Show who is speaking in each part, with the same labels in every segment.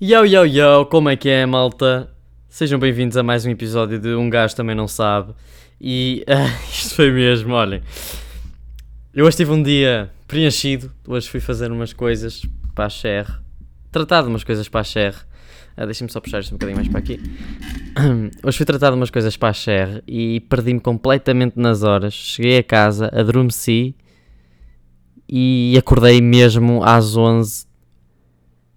Speaker 1: Yo, yo, yo, como é que é, malta? Sejam bem-vindos a mais um episódio de Um Gajo Também Não Sabe. E ah, isto foi mesmo, olhem. Eu hoje tive um dia preenchido. Hoje fui fazer umas coisas para a Cher. Tratar de umas coisas para a Cher. Ah, Deixem-me só puxar isto um bocadinho mais para aqui. Hoje fui tratar de umas coisas para a Cher e perdi-me completamente nas horas. Cheguei a casa, adormeci e acordei mesmo às 11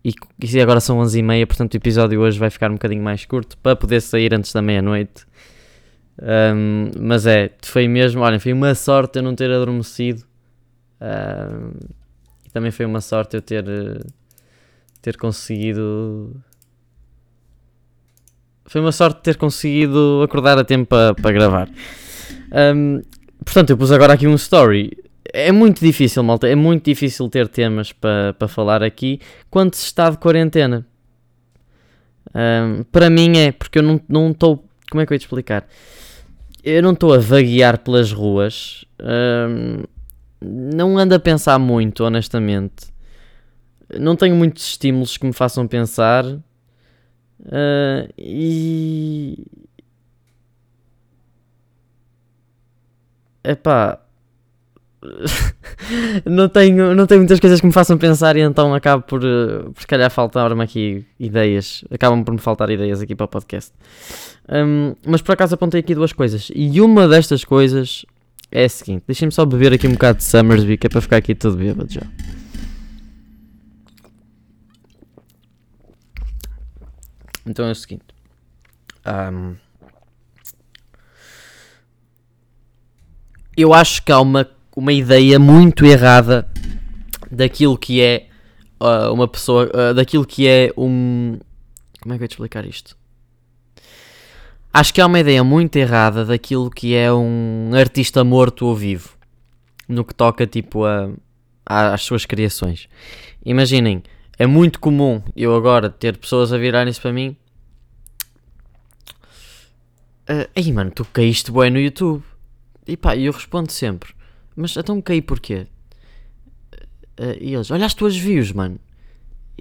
Speaker 1: e, e agora são 11 e meia, portanto o episódio hoje vai ficar um bocadinho mais curto para poder sair antes da meia-noite. Um, mas é, foi mesmo, olhem, foi uma sorte eu não ter adormecido. Um, e também foi uma sorte eu ter, eh, ter conseguido. Foi uma sorte ter conseguido acordar a tempo para, para gravar. Um, portanto, eu pus agora aqui um story é muito difícil, malta. É muito difícil ter temas para pa falar aqui quando se está de quarentena. Um, para mim é, porque eu não estou. Como é que eu ia te explicar? Eu não estou a vaguear pelas ruas. Um, não ando a pensar muito, honestamente. Não tenho muitos estímulos que me façam pensar. Uh, e. Epá não, tenho, não tenho muitas coisas que me façam pensar e então acabo por, eh, por se calhar faltar-me aqui ideias. Acabam por me faltar ideias aqui para o podcast. Um, mas por acaso apontei aqui duas coisas. E uma destas coisas é a seguinte: deixem-me só beber aqui um bocado de Summersby, que é para ficar aqui todo bêbado já. Então é o seguinte. Um, eu acho que há uma uma ideia muito errada daquilo que é uh, uma pessoa, uh, daquilo que é um. Como é que eu vou te explicar isto? Acho que há uma ideia muito errada daquilo que é um artista morto ou vivo no que toca tipo a, a às suas criações. Imaginem, é muito comum eu agora ter pessoas a virarem-se para mim. Uh, Ei mano, tu caíste bem no YouTube. E pá, eu respondo sempre: mas então caí porquê? Uh, e eles, olha as tuas views, mano.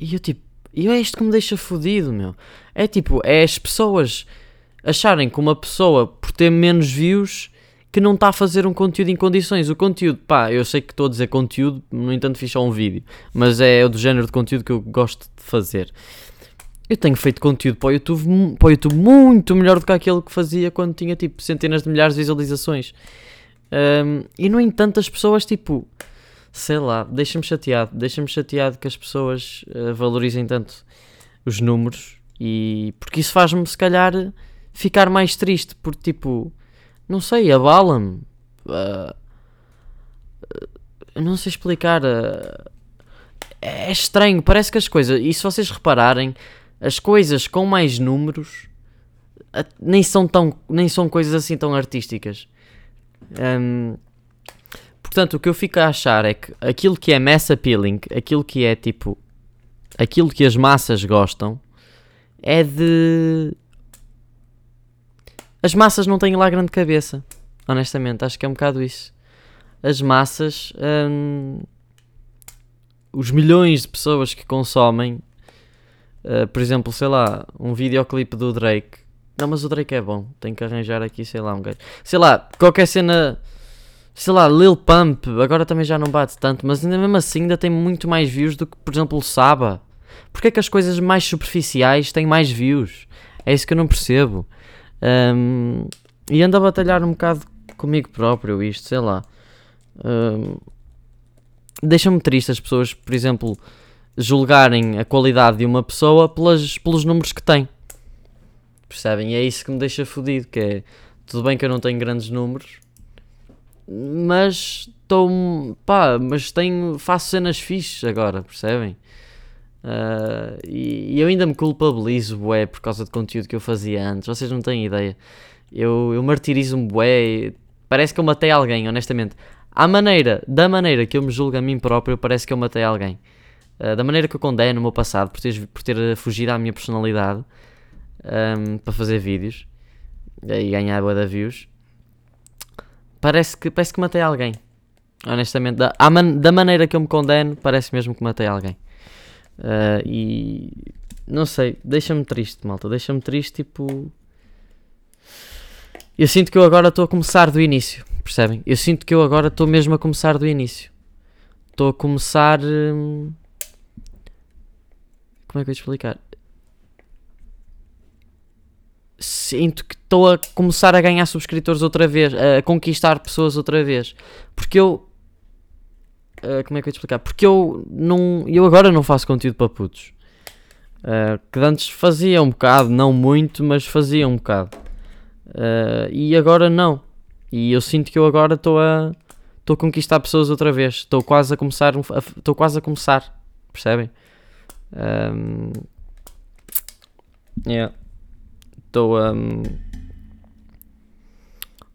Speaker 1: E eu tipo, e é isto que me deixa fodido, meu. É tipo, é as pessoas acharem que uma pessoa, por ter menos views, que não está a fazer um conteúdo em condições. O conteúdo, pá, eu sei que estou a dizer conteúdo, no entanto fiz só um vídeo, mas é o do género de conteúdo que eu gosto de fazer. Eu tenho feito conteúdo para o YouTube, para o YouTube muito melhor do que aquele que fazia quando tinha tipo centenas de milhares de visualizações. Um, e no entanto, as pessoas, tipo, sei lá, deixa-me chateado, deixa-me chateado que as pessoas uh, valorizem tanto os números e porque isso faz-me, se calhar, ficar mais triste, porque, tipo, não sei, abala-me. Uh, não sei explicar. É estranho, parece que as coisas, e se vocês repararem, as coisas com mais números nem são tão nem são coisas assim tão artísticas um, portanto, o que eu fico a achar é que aquilo que é mass appealing, aquilo que é tipo. aquilo que as massas gostam, é de. As massas não têm lá grande cabeça, honestamente, acho que é um bocado isso. As massas. Um, os milhões de pessoas que consomem, uh, por exemplo, sei lá, um videoclipe do Drake não, mas o Drake é bom. Tenho que arranjar aqui, sei lá, um gajo. Sei lá, qualquer cena. Sei lá, Lil Pump. Agora também já não bate tanto. Mas ainda mesmo assim ainda tem muito mais views do que, por exemplo, o Saba. Porquê é que as coisas mais superficiais têm mais views? É isso que eu não percebo. Um, e ando a batalhar um bocado comigo próprio isto, sei lá. Um, Deixa-me triste as pessoas, por exemplo, julgarem a qualidade de uma pessoa pelas, pelos números que tem. Percebem? E é isso que me deixa fodido, que é tudo bem que eu não tenho grandes números, mas estou pá, mas tenho, faço cenas fixes agora, percebem? Uh, e, e, eu ainda me culpabilizo, bué, por causa de conteúdo que eu fazia antes, vocês não têm ideia. Eu, eu martirizo-me, bué, parece que eu matei alguém, honestamente. À maneira, da maneira que eu me julgo a mim próprio, parece que eu matei alguém. Uh, da maneira que eu condeno o meu passado por ter, por ter fugido à minha personalidade um, para fazer vídeos e ganhar boa de views. Parece que, parece que matei alguém. Honestamente, da, man, da maneira que eu me condeno, parece mesmo que matei alguém. Uh, e não sei, deixa-me triste, malta. Deixa-me triste, tipo. Eu sinto que eu agora estou a começar do início, percebem? Eu sinto que eu agora estou mesmo a começar do início. Estou a começar. Hum, como é que eu ia explicar? Sinto que estou a começar a ganhar subscritores outra vez, a conquistar pessoas outra vez. Porque eu. Uh, como é que eu ia explicar? Porque eu não. Eu agora não faço conteúdo para putos. Uh, que antes fazia um bocado, não muito, mas fazia um bocado. Uh, e agora não. E eu sinto que eu agora estou a estou a conquistar pessoas outra vez. Estou quase a começar. Estou quase a começar. Percebem? Um, yeah. Estou a. Um,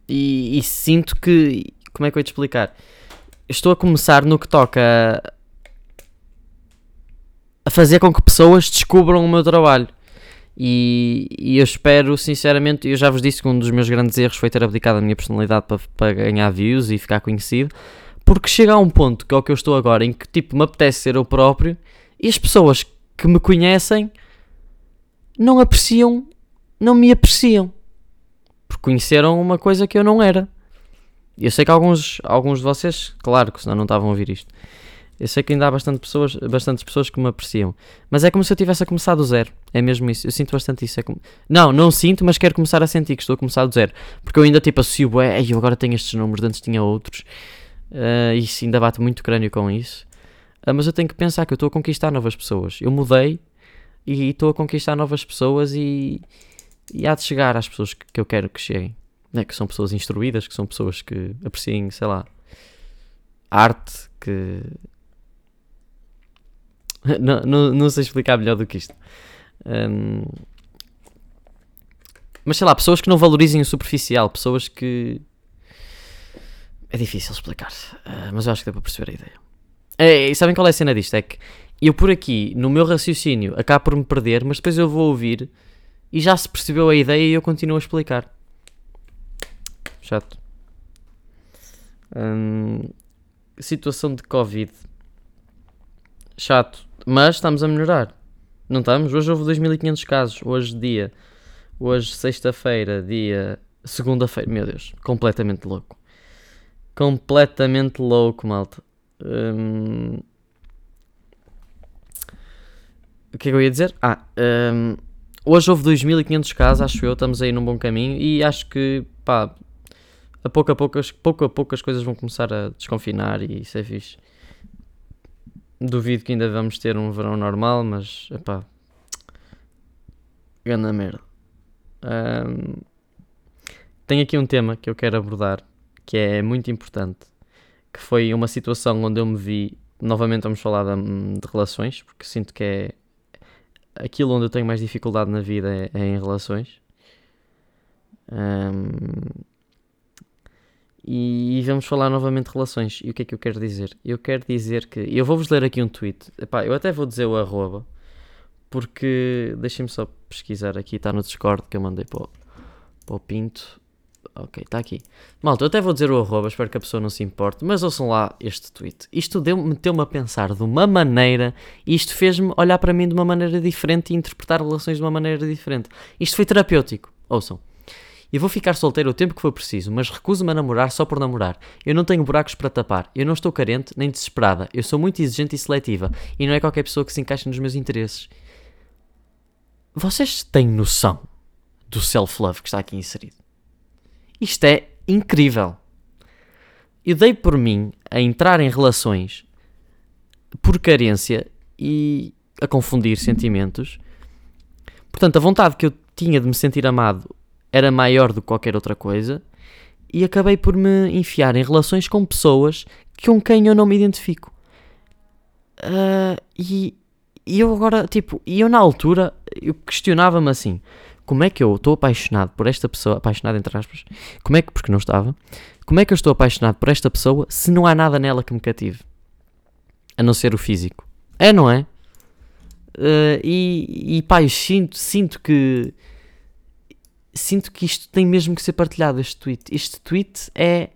Speaker 1: e, e, sinto que. Como é que eu ia te explicar? Estou a começar no que toca a, a fazer com que pessoas descubram o meu trabalho. E, e, eu espero, sinceramente, eu já vos disse que um dos meus grandes erros foi ter abdicado a minha personalidade para, para ganhar views e ficar conhecido, porque chega a um ponto, que é o que eu estou agora, em que tipo me apetece ser eu próprio e as pessoas que me conhecem não apreciam, não me apreciam, porque conheceram uma coisa que eu não era. Eu sei que alguns, alguns de vocês, claro que senão não estavam a ouvir isto, eu sei que ainda há bastante pessoas, bastantes pessoas que me apreciam. Mas é como se eu tivesse a começar do zero. É mesmo isso. Eu sinto bastante isso. É como... Não, não sinto, mas quero começar a sentir que estou a começar do zero. Porque eu ainda tipo associo, é, eu agora tenho estes números, antes tinha outros. Uh, isso ainda bate muito crânio com isso. Uh, mas eu tenho que pensar que eu estou a conquistar novas pessoas. Eu mudei e estou a conquistar novas pessoas e, e há de chegar às pessoas que, que eu quero que cheguem. Né? Que são pessoas instruídas, que são pessoas que apreciem, sei lá, arte, que não, não, não sei explicar melhor do que isto. Um, mas sei lá, pessoas que não valorizem o superficial, pessoas que. É difícil explicar, uh, mas eu acho que dá para perceber a ideia. É, e sabem qual é a cena disto? É que eu por aqui, no meu raciocínio, acabo por me perder, mas depois eu vou ouvir e já se percebeu a ideia e eu continuo a explicar. Chato. Hum, situação de Covid. Chato. Mas estamos a melhorar. Não estamos? Hoje houve 2500 casos. Hoje, dia. Hoje, sexta-feira, dia. Segunda-feira. Meu Deus. Completamente louco. Completamente louco, malta. Hum... O que é que eu ia dizer? Ah, hum... hoje houve 2500 casos, acho eu. Estamos aí num bom caminho. E acho que, pá. A pouco a pouco, pouco a pouco as coisas vão começar a desconfinar e isso é fixe. Duvido que ainda vamos ter um verão normal, mas epá. Ganda merda. Um, tenho aqui um tema que eu quero abordar que é muito importante. Que foi uma situação onde eu me vi. Novamente vamos falar de, de relações, porque sinto que é aquilo onde eu tenho mais dificuldade na vida é, é em relações. Um, e vamos falar novamente de relações. E o que é que eu quero dizer? Eu quero dizer que. Eu vou-vos ler aqui um tweet. Epá, eu até vou dizer o arroba. Porque. Deixem-me só pesquisar aqui. Está no Discord que eu mandei para o, para o Pinto. Ok, está aqui. Malta, eu até vou dizer o arroba. Espero que a pessoa não se importe. Mas ouçam lá este tweet. Isto meteu-me a pensar de uma maneira. E isto fez-me olhar para mim de uma maneira diferente e interpretar relações de uma maneira diferente. Isto foi terapêutico. Ouçam. Eu vou ficar solteiro o tempo que for preciso, mas recuso-me a namorar só por namorar. Eu não tenho buracos para tapar. Eu não estou carente nem desesperada. Eu sou muito exigente e seletiva. E não é qualquer pessoa que se encaixa nos meus interesses. Vocês têm noção do self-love que está aqui inserido? Isto é incrível. Eu dei por mim a entrar em relações por carência e a confundir sentimentos. Portanto, a vontade que eu tinha de me sentir amado era maior do que qualquer outra coisa e acabei por me enfiar em relações com pessoas com quem eu não me identifico. Uh, e, e eu agora, tipo, e eu na altura, eu questionava-me assim, como é que eu estou apaixonado por esta pessoa, apaixonado entre aspas, como é que, porque não estava, como é que eu estou apaixonado por esta pessoa se não há nada nela que me cative? A não ser o físico. É, não é? Uh, e, e pá, eu sinto, sinto que sinto que isto tem mesmo que ser partilhado, este tweet. Este tweet é.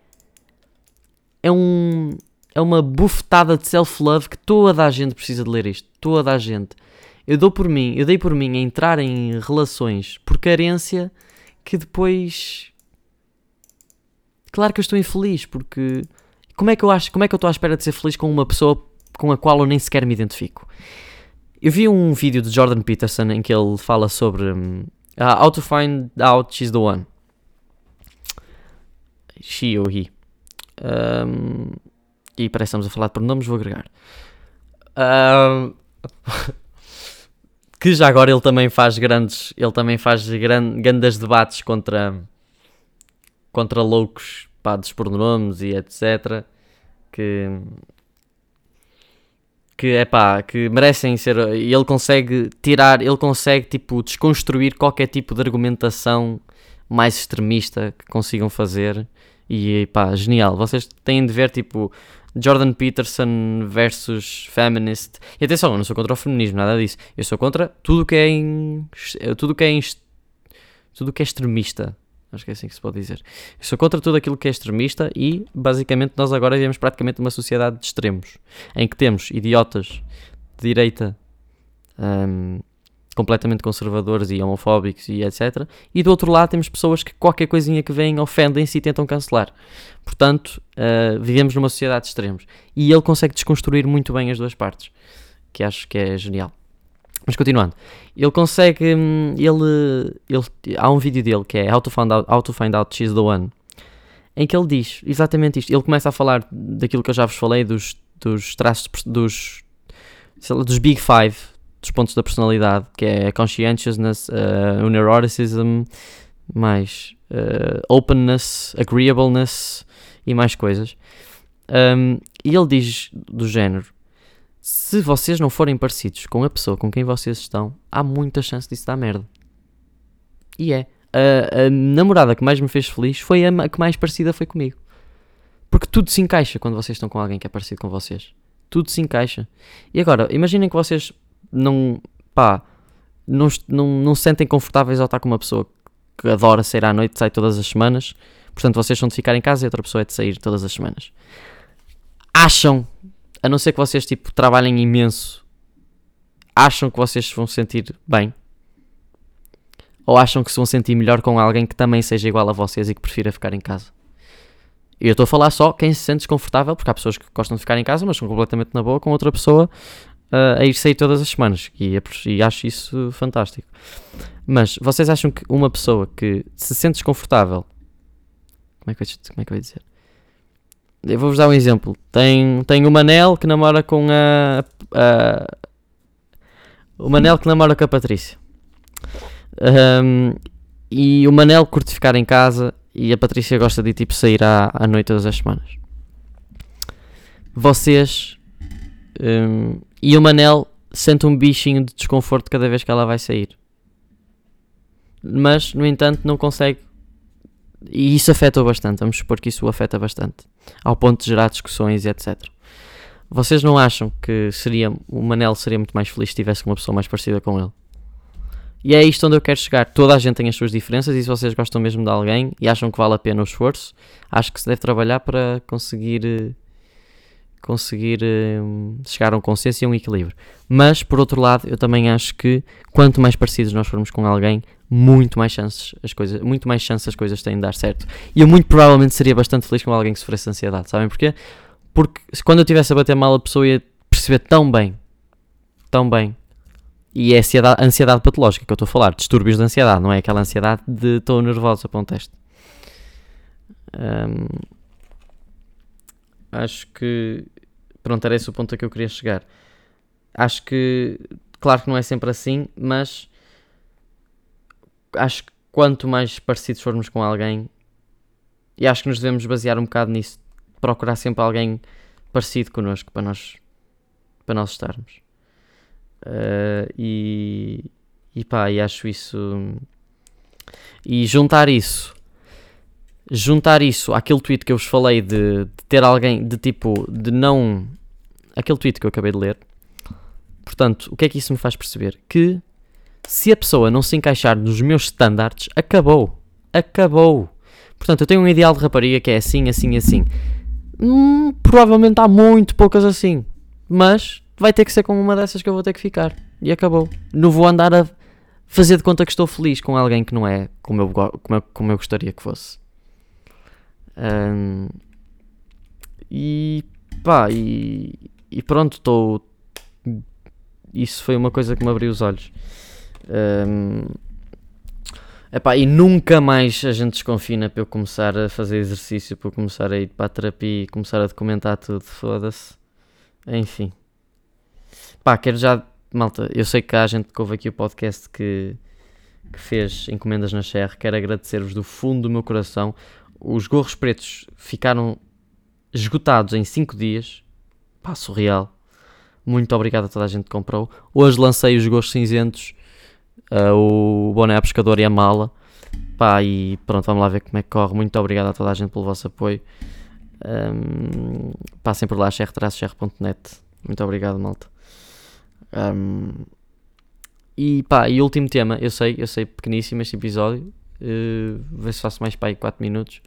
Speaker 1: É um. É uma bufetada de self-love que toda a gente precisa de ler isto. Toda a gente. Eu dou por mim, eu dei por mim a entrar em relações por carência que depois. Claro que eu estou infeliz, porque. Como é que eu acho, como é que eu estou à espera de ser feliz com uma pessoa com a qual eu nem sequer me identifico? Eu vi um vídeo de Jordan Peterson em que ele fala sobre um, how to find out she's the one. She ou he. Um, e parece que estamos a falar de pronomes, vou agregar. Um, que já agora ele também faz grandes, ele também faz gran, grandes debates contra contra loucos pá, dos pronomes e etc. Que que é pá, que merecem ser. E ele consegue tirar, ele consegue tipo desconstruir qualquer tipo de argumentação mais extremista que consigam fazer. E pá, genial. Vocês têm de ver tipo Jordan Peterson versus feminist. E atenção, eu não sou contra o feminismo, nada disso. Eu sou contra tudo que é em, tudo que é em, tudo que é extremista. Acho que é assim que se pode dizer. Eu sou contra tudo aquilo que é extremista e, basicamente, nós agora vivemos praticamente numa sociedade de extremos, em que temos idiotas de direita um, completamente conservadores e homofóbicos e etc. E do outro lado temos pessoas que qualquer coisinha que vem ofendem-se e tentam cancelar. Portanto, uh, vivemos numa sociedade de extremos. E ele consegue desconstruir muito bem as duas partes, que acho que é genial. Mas continuando, ele consegue. Hum, ele, ele, há um vídeo dele que é How to Find Out, How to Find Out She's the One, em que ele diz exatamente isto. Ele começa a falar daquilo que eu já vos falei, dos, dos traços, dos, lá, dos Big Five, dos pontos da personalidade, que é conscientiousness, uh, neuroticism, mais uh, openness, agreeableness e mais coisas. Um, e ele diz do género se vocês não forem parecidos com a pessoa com quem vocês estão, há muita chance disso dar merda. E é. A, a namorada que mais me fez feliz foi a que mais parecida foi comigo. Porque tudo se encaixa quando vocês estão com alguém que é parecido com vocês. Tudo se encaixa. E agora, imaginem que vocês não. pá. Não, não, não se sentem confortáveis ao estar com uma pessoa que adora sair à noite, sai todas as semanas. Portanto, vocês são de ficar em casa e outra pessoa é de sair todas as semanas. Acham a não ser que vocês tipo trabalhem imenso, acham que vocês se vão sentir bem? Ou acham que se vão sentir melhor com alguém que também seja igual a vocês e que prefira ficar em casa? E eu estou a falar só quem se sente desconfortável, porque há pessoas que gostam de ficar em casa, mas são completamente na boa com outra pessoa uh, a ir sair todas as semanas. E, e acho isso fantástico. Mas vocês acham que uma pessoa que se sente desconfortável. Como é que eu, como é que eu ia dizer? Eu vou-vos dar um exemplo. Tem, tem o Manel que namora com a, a o Manel que namora com a Patrícia. Um, e o Manel curte ficar em casa e a Patrícia gosta de tipo sair à, à noite todas as semanas. Vocês um, e o Manel sente um bichinho de desconforto cada vez que ela vai sair. Mas, no entanto, não consegue e isso afeta bastante, vamos supor que isso o afeta bastante, ao ponto de gerar discussões e etc. Vocês não acham que seria o Manel seria muito mais feliz se tivesse uma pessoa mais parecida com ele? E é isto onde eu quero chegar. Toda a gente tem as suas diferenças e se vocês gostam mesmo de alguém e acham que vale a pena o esforço, acho que se deve trabalhar para conseguir eh, conseguir um, chegar a um consenso e a um equilíbrio. Mas, por outro lado, eu também acho que quanto mais parecidos nós formos com alguém, muito mais chances as coisas, muito mais chances as coisas têm de dar certo. E eu muito provavelmente seria bastante feliz com alguém que sofresse ansiedade, sabem porquê? Porque quando eu estivesse a bater mal a pessoa ia perceber tão bem, tão bem. E é ansiedade, ansiedade patológica que eu estou a falar, distúrbios de ansiedade, não é aquela ansiedade de estou nervosa para um teste. Um, acho que pronto, era esse o ponto a que eu queria chegar. Acho que, claro que não é sempre assim, mas acho que quanto mais parecidos formos com alguém, e acho que nos devemos basear um bocado nisso, procurar sempre alguém parecido connosco para nós, para nós estarmos. Uh, e, e pá, e acho isso. E juntar isso, juntar isso àquele tweet que eu vos falei de, de ter alguém, de tipo, de não. aquele tweet que eu acabei de ler. Portanto, o que é que isso me faz perceber? Que se a pessoa não se encaixar nos meus standards, acabou. Acabou. Portanto, eu tenho um ideal de rapariga que é assim, assim, assim. Hum, provavelmente há muito poucas assim. Mas vai ter que ser com uma dessas que eu vou ter que ficar. e acabou. Não vou andar a fazer de conta que estou feliz com alguém que não é como eu, como eu, como eu gostaria que fosse. Um, e pá, e, e pronto, estou. Isso foi uma coisa que me abriu os olhos. Um, epá, e nunca mais a gente desconfina para eu começar a fazer exercício, para eu começar a ir para a terapia e começar a documentar tudo. Foda-se. Enfim. Pá, quero já. Malta, eu sei que há gente que ouve aqui o podcast que, que fez encomendas na Share. Quero agradecer-vos do fundo do meu coração. Os gorros pretos ficaram esgotados em 5 dias. Pá, surreal. Muito obrigado a toda a gente que comprou. Hoje lancei os gorros cinzentos, uh, o boné a pescador e a mala. Pá, e pronto, vamos lá ver como é que corre. Muito obrigado a toda a gente pelo vosso apoio. Um, passem por lá, xr-xr.net. Muito obrigado, malta. Um, e pá, e último tema, eu sei, eu sei, pequeníssimo este episódio. Uh, vê se faço mais pá, aí 4 minutos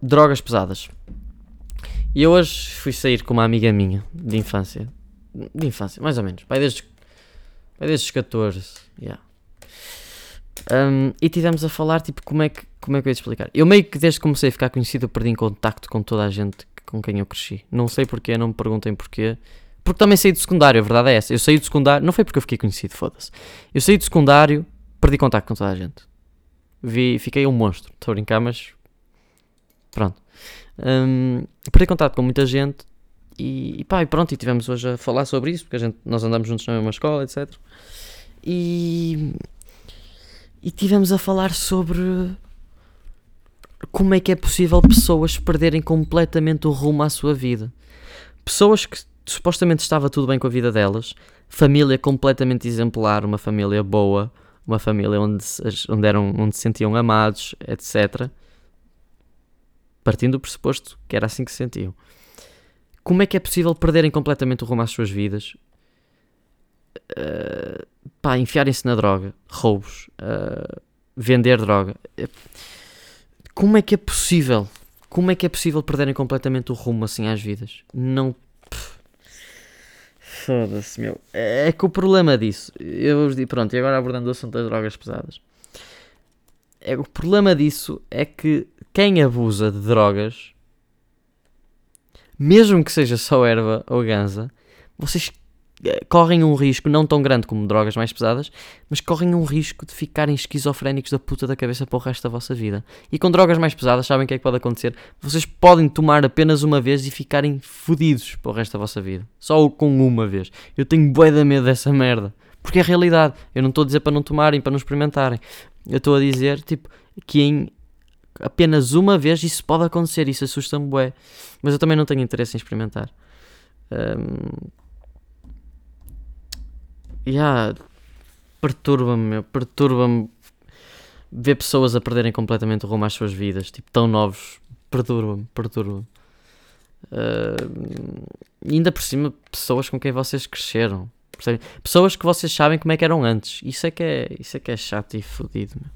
Speaker 1: drogas pesadas. E eu hoje fui sair com uma amiga minha de infância. De infância, mais ou menos. Vai desde, vai desde os 14. Yeah. Um, e tivemos a falar, tipo, como é, que, como é que eu ia explicar? Eu meio que desde que comecei a ficar conhecido, perdi em contacto com toda a gente com quem eu cresci. Não sei porquê, não me perguntem porquê. Porque também saí do secundário, a verdade é essa. Eu saí do secundário, não foi porque eu fiquei conhecido, foda-se. Eu saí do secundário, perdi contacto com toda a gente. Vi, fiquei um monstro. Estou a brincar, mas Pronto. Um, perdi contato com muita gente e, e pá, e pronto, e tivemos hoje a falar sobre isso, porque a gente, nós andamos juntos na mesma escola, etc. E, e tivemos a falar sobre como é que é possível pessoas perderem completamente o rumo à sua vida. Pessoas que supostamente estava tudo bem com a vida delas, família completamente exemplar, uma família boa, uma família onde, onde, eram, onde se sentiam amados, etc partindo do pressuposto que era assim que se sentiam. Como é que é possível perderem completamente o rumo às suas vidas? Uh, pá, enfiarem-se na droga, roubos, uh, vender droga. Como é que é possível? Como é que é possível perderem completamente o rumo assim às vidas? Não. Foda-se, meu. É, que o problema disso. Eu pronto, e agora abordando o assunto das drogas pesadas. É, o problema disso é que quem abusa de drogas, mesmo que seja só erva ou ganza, vocês correm um risco não tão grande como drogas mais pesadas, mas correm um risco de ficarem esquizofrénicos da puta da cabeça para o resto da vossa vida. E com drogas mais pesadas, sabem o que é que pode acontecer? Vocês podem tomar apenas uma vez e ficarem fodidos para o resto da vossa vida. Só com uma vez. Eu tenho bué da medo dessa merda. Porque é realidade. Eu não estou a dizer para não tomarem, para não experimentarem. Eu estou a dizer, tipo, que em apenas uma vez isso pode acontecer, isso assusta-me bué. Mas eu também não tenho interesse em experimentar. Um, yeah, perturba-me, meu, perturba-me ver pessoas a perderem completamente o rumo às suas vidas, tipo, tão novos, perturba-me, perturba-me. Uh, ainda por cima, pessoas com quem vocês cresceram? Pessoas que vocês sabem como é que eram antes, isso é que é, isso é, que é chato e fodido, meu.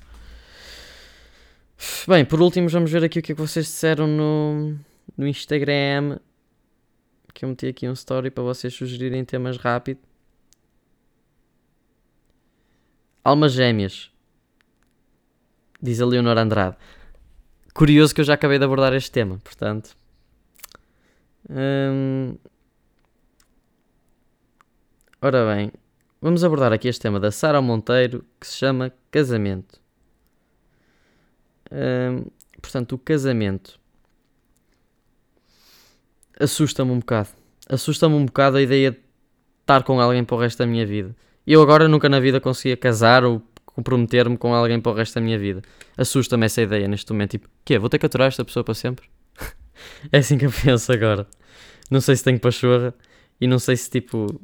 Speaker 1: Bem, por último, vamos ver aqui o que é que vocês disseram no, no Instagram. Que eu meti aqui um story para vocês sugerirem temas rápido. Almas Gêmeas. Diz a Leonor Andrade. Curioso que eu já acabei de abordar este tema, portanto. Hum... Ora bem, vamos abordar aqui este tema da Sara Monteiro que se chama Casamento portanto, o casamento assusta-me um bocado. Assusta-me um bocado a ideia de estar com alguém para o resto da minha vida. Eu agora nunca na vida conseguia casar ou comprometer-me com alguém para o resto da minha vida. Assusta-me essa ideia neste momento. Tipo, quê? Vou ter que aturar esta pessoa para sempre? é assim que eu penso agora. Não sei se tenho pachorra e não sei se tipo.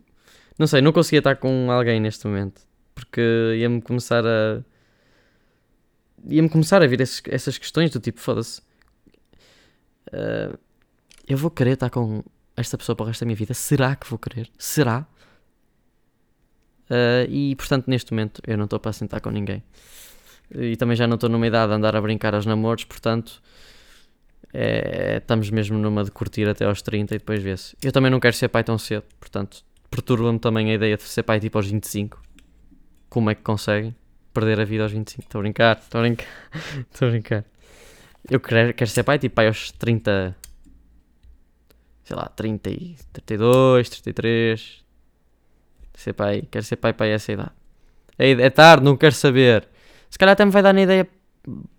Speaker 1: Não sei, não conseguia estar com alguém neste momento. Porque ia-me começar a ia-me começar a vir esses, essas questões do tipo, foda-se. Uh, eu vou querer estar com esta pessoa para o resto da minha vida? Será que vou querer? Será? Uh, e portanto, neste momento, eu não estou para sentar com ninguém. E também já não estou numa idade de andar a brincar aos namoros, portanto, é, estamos mesmo numa de curtir até aos 30 e depois vê-se. Eu também não quero ser pai tão cedo, portanto, perturba-me também a ideia de ser pai tipo aos 25. Como é que conseguem perder a vida aos 25? Estou a brincar, estou a brincar, estou a brincar. Eu quero, quero ser pai tipo pai aos 30, sei lá, 30 e 32, 33. Ser pai, quero ser pai para essa idade. É, é tarde, não quero saber. Se calhar até me vai dar na ideia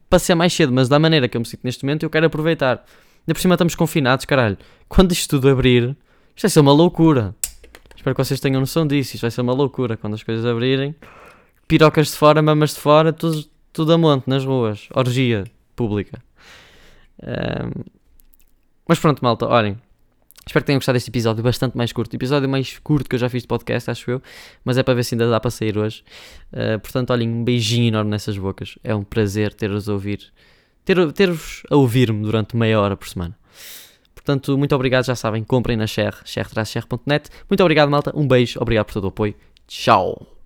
Speaker 1: para ser mais cedo, mas da maneira que eu me sinto neste momento, eu quero aproveitar. Ainda por cima estamos confinados, caralho. Quando isto tudo abrir, isto vai ser uma loucura. Espero que vocês tenham noção disso. Isto vai ser uma loucura quando as coisas abrirem. Pirocas de fora, mamas de fora, tudo, tudo a monte nas ruas. Orgia pública. Um, mas pronto, malta, olhem. Espero que tenham gostado deste episódio bastante mais curto. Episódio mais curto que eu já fiz de podcast, acho eu. Mas é para ver se ainda dá para sair hoje. Uh, portanto, olhem, um beijinho enorme nessas bocas. É um prazer ter-vos a ouvir. Ter-vos ter a ouvir-me durante meia hora por semana. Portanto, muito obrigado, já sabem, comprem na Share, share-share.net. Muito obrigado, malta. Um beijo, obrigado por todo o apoio. Tchau.